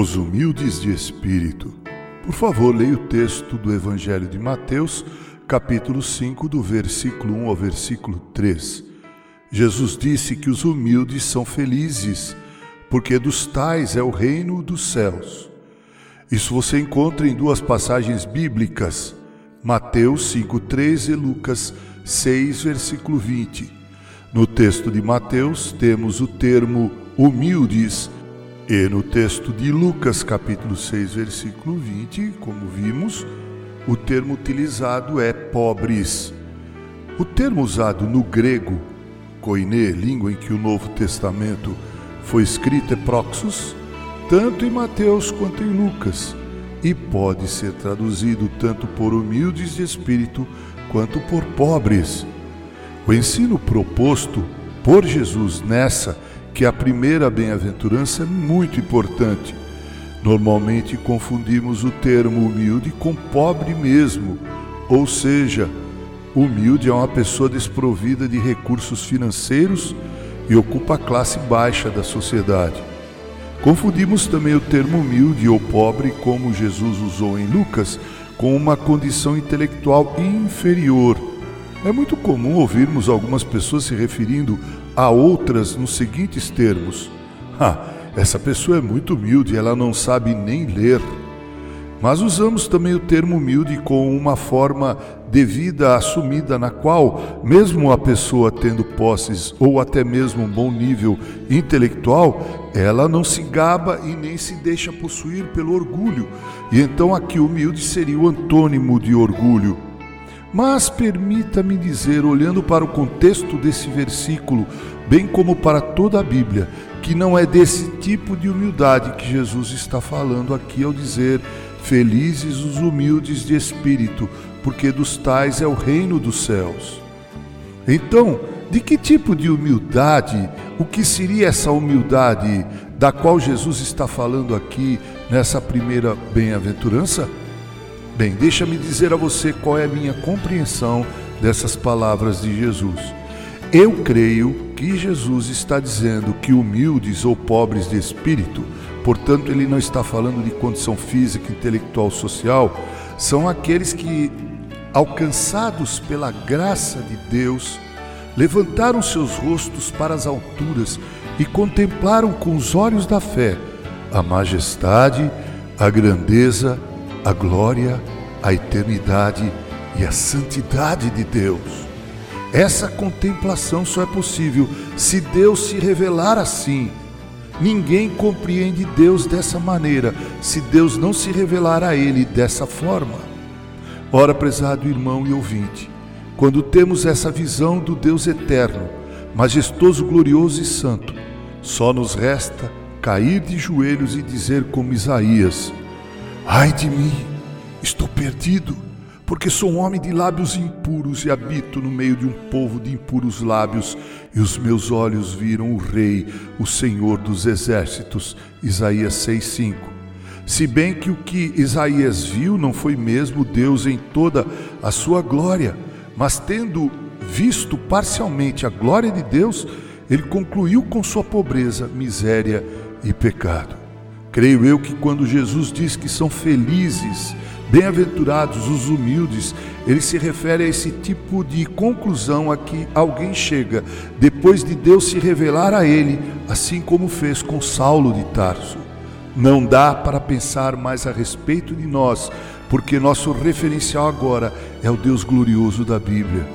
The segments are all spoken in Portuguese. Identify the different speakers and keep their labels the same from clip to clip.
Speaker 1: Os humildes de espírito. Por favor, leia o texto do Evangelho de Mateus, capítulo 5, do versículo 1 ao versículo 3. Jesus disse que os humildes são felizes, porque dos tais é o reino dos céus. Isso você encontra em duas passagens bíblicas, Mateus 5:3 e Lucas 6, versículo 20. No texto de Mateus temos o termo humildes e no texto de Lucas, capítulo 6, versículo 20, como vimos, o termo utilizado é pobres. O termo usado no grego, koine, língua em que o Novo Testamento foi escrito, é proxus, tanto em Mateus quanto em Lucas, e pode ser traduzido tanto por humildes de espírito quanto por pobres. O ensino proposto por Jesus nessa que a primeira bem-aventurança é muito importante. Normalmente confundimos o termo humilde com pobre mesmo, ou seja, humilde é uma pessoa desprovida de recursos financeiros e ocupa a classe baixa da sociedade. Confundimos também o termo humilde ou pobre, como Jesus usou em Lucas, com uma condição intelectual inferior. É muito comum ouvirmos algumas pessoas se referindo a outras nos seguintes termos: Ah, essa pessoa é muito humilde, ela não sabe nem ler. Mas usamos também o termo humilde com uma forma devida assumida, na qual, mesmo a pessoa tendo posses ou até mesmo um bom nível intelectual, ela não se gaba e nem se deixa possuir pelo orgulho. E então aqui humilde seria o antônimo de orgulho. Mas permita-me dizer, olhando para o contexto desse versículo, bem como para toda a Bíblia, que não é desse tipo de humildade que Jesus está falando aqui ao dizer: Felizes os humildes de espírito, porque dos tais é o reino dos céus. Então, de que tipo de humildade, o que seria essa humildade da qual Jesus está falando aqui nessa primeira bem-aventurança? Bem, deixa-me dizer a você qual é a minha compreensão dessas palavras de Jesus. Eu creio que Jesus está dizendo que humildes ou pobres de espírito, portanto, ele não está falando de condição física, intelectual, social, são aqueles que, alcançados pela graça de Deus, levantaram seus rostos para as alturas e contemplaram com os olhos da fé a majestade, a grandeza a glória, a eternidade e a santidade de Deus. Essa contemplação só é possível se Deus se revelar assim. Ninguém compreende Deus dessa maneira se Deus não se revelar a Ele dessa forma. Ora, prezado irmão e ouvinte, quando temos essa visão do Deus eterno, majestoso, glorioso e santo, só nos resta cair de joelhos e dizer como Isaías: Ai de mim, estou perdido, porque sou um homem de lábios impuros e habito no meio de um povo de impuros lábios, e os meus olhos viram o Rei, o Senhor dos Exércitos. Isaías 6,5. Se bem que o que Isaías viu não foi mesmo Deus em toda a sua glória, mas tendo visto parcialmente a glória de Deus, ele concluiu com sua pobreza, miséria e pecado. Creio eu que quando Jesus diz que são felizes, bem-aventurados os humildes, ele se refere a esse tipo de conclusão a que alguém chega depois de Deus se revelar a ele, assim como fez com Saulo de Tarso. Não dá para pensar mais a respeito de nós, porque nosso referencial agora é o Deus glorioso da Bíblia.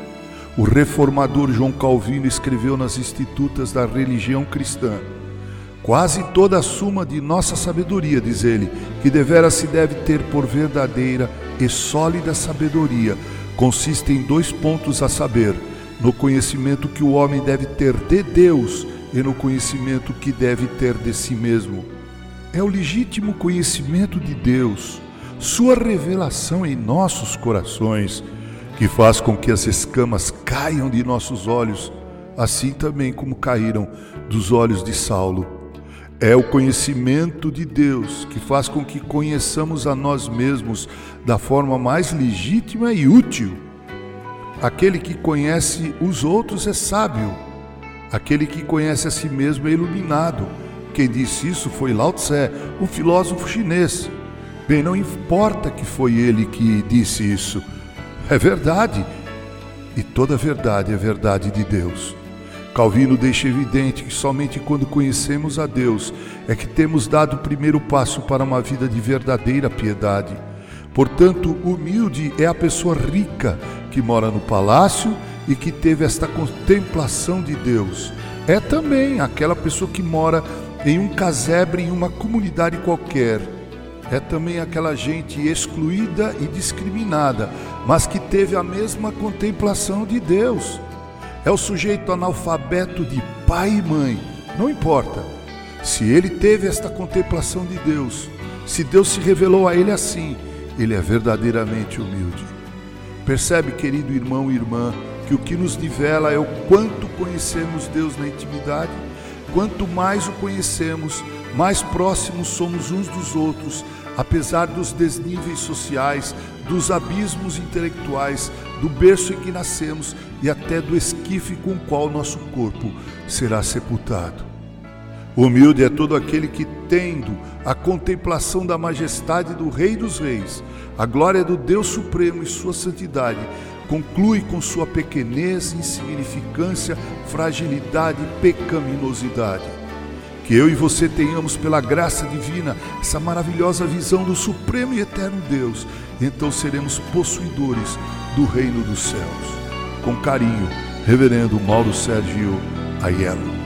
Speaker 1: O reformador João Calvino escreveu nas Institutas da Religião Cristã Quase toda a suma de nossa sabedoria, diz ele, que devera se deve ter por verdadeira e sólida sabedoria, consiste em dois pontos a saber: no conhecimento que o homem deve ter de Deus e no conhecimento que deve ter de si mesmo. É o legítimo conhecimento de Deus, sua revelação em nossos corações, que faz com que as escamas caiam de nossos olhos, assim também como caíram dos olhos de Saulo é o conhecimento de Deus que faz com que conheçamos a nós mesmos da forma mais legítima e útil. Aquele que conhece os outros é sábio, aquele que conhece a si mesmo é iluminado, Quem disse isso foi Lao Tse, um filósofo chinês. Bem, não importa que foi ele que disse isso. É verdade. E toda verdade é verdade de Deus. Calvino deixa evidente que somente quando conhecemos a Deus é que temos dado o primeiro passo para uma vida de verdadeira piedade. Portanto, humilde é a pessoa rica que mora no palácio e que teve esta contemplação de Deus. É também aquela pessoa que mora em um casebre em uma comunidade qualquer. É também aquela gente excluída e discriminada, mas que teve a mesma contemplação de Deus. É o sujeito analfabeto de pai e mãe, não importa. Se ele teve esta contemplação de Deus, se Deus se revelou a ele assim, ele é verdadeiramente humilde. Percebe, querido irmão e irmã, que o que nos nivela é o quanto conhecemos Deus na intimidade. Quanto mais o conhecemos, mais próximos somos uns dos outros, apesar dos desníveis sociais, dos abismos intelectuais, do berço em que nascemos e até do esquife com o qual nosso corpo será sepultado. Humilde é todo aquele que, tendo a contemplação da majestade do Rei dos Reis, a glória do Deus Supremo e sua santidade, conclui com sua pequenez, insignificância, fragilidade e pecaminosidade. Que eu e você tenhamos, pela graça divina, essa maravilhosa visão do Supremo e Eterno Deus, então seremos possuidores do Reino dos Céus. Com carinho, Reverendo Mauro Sérgio Aiello.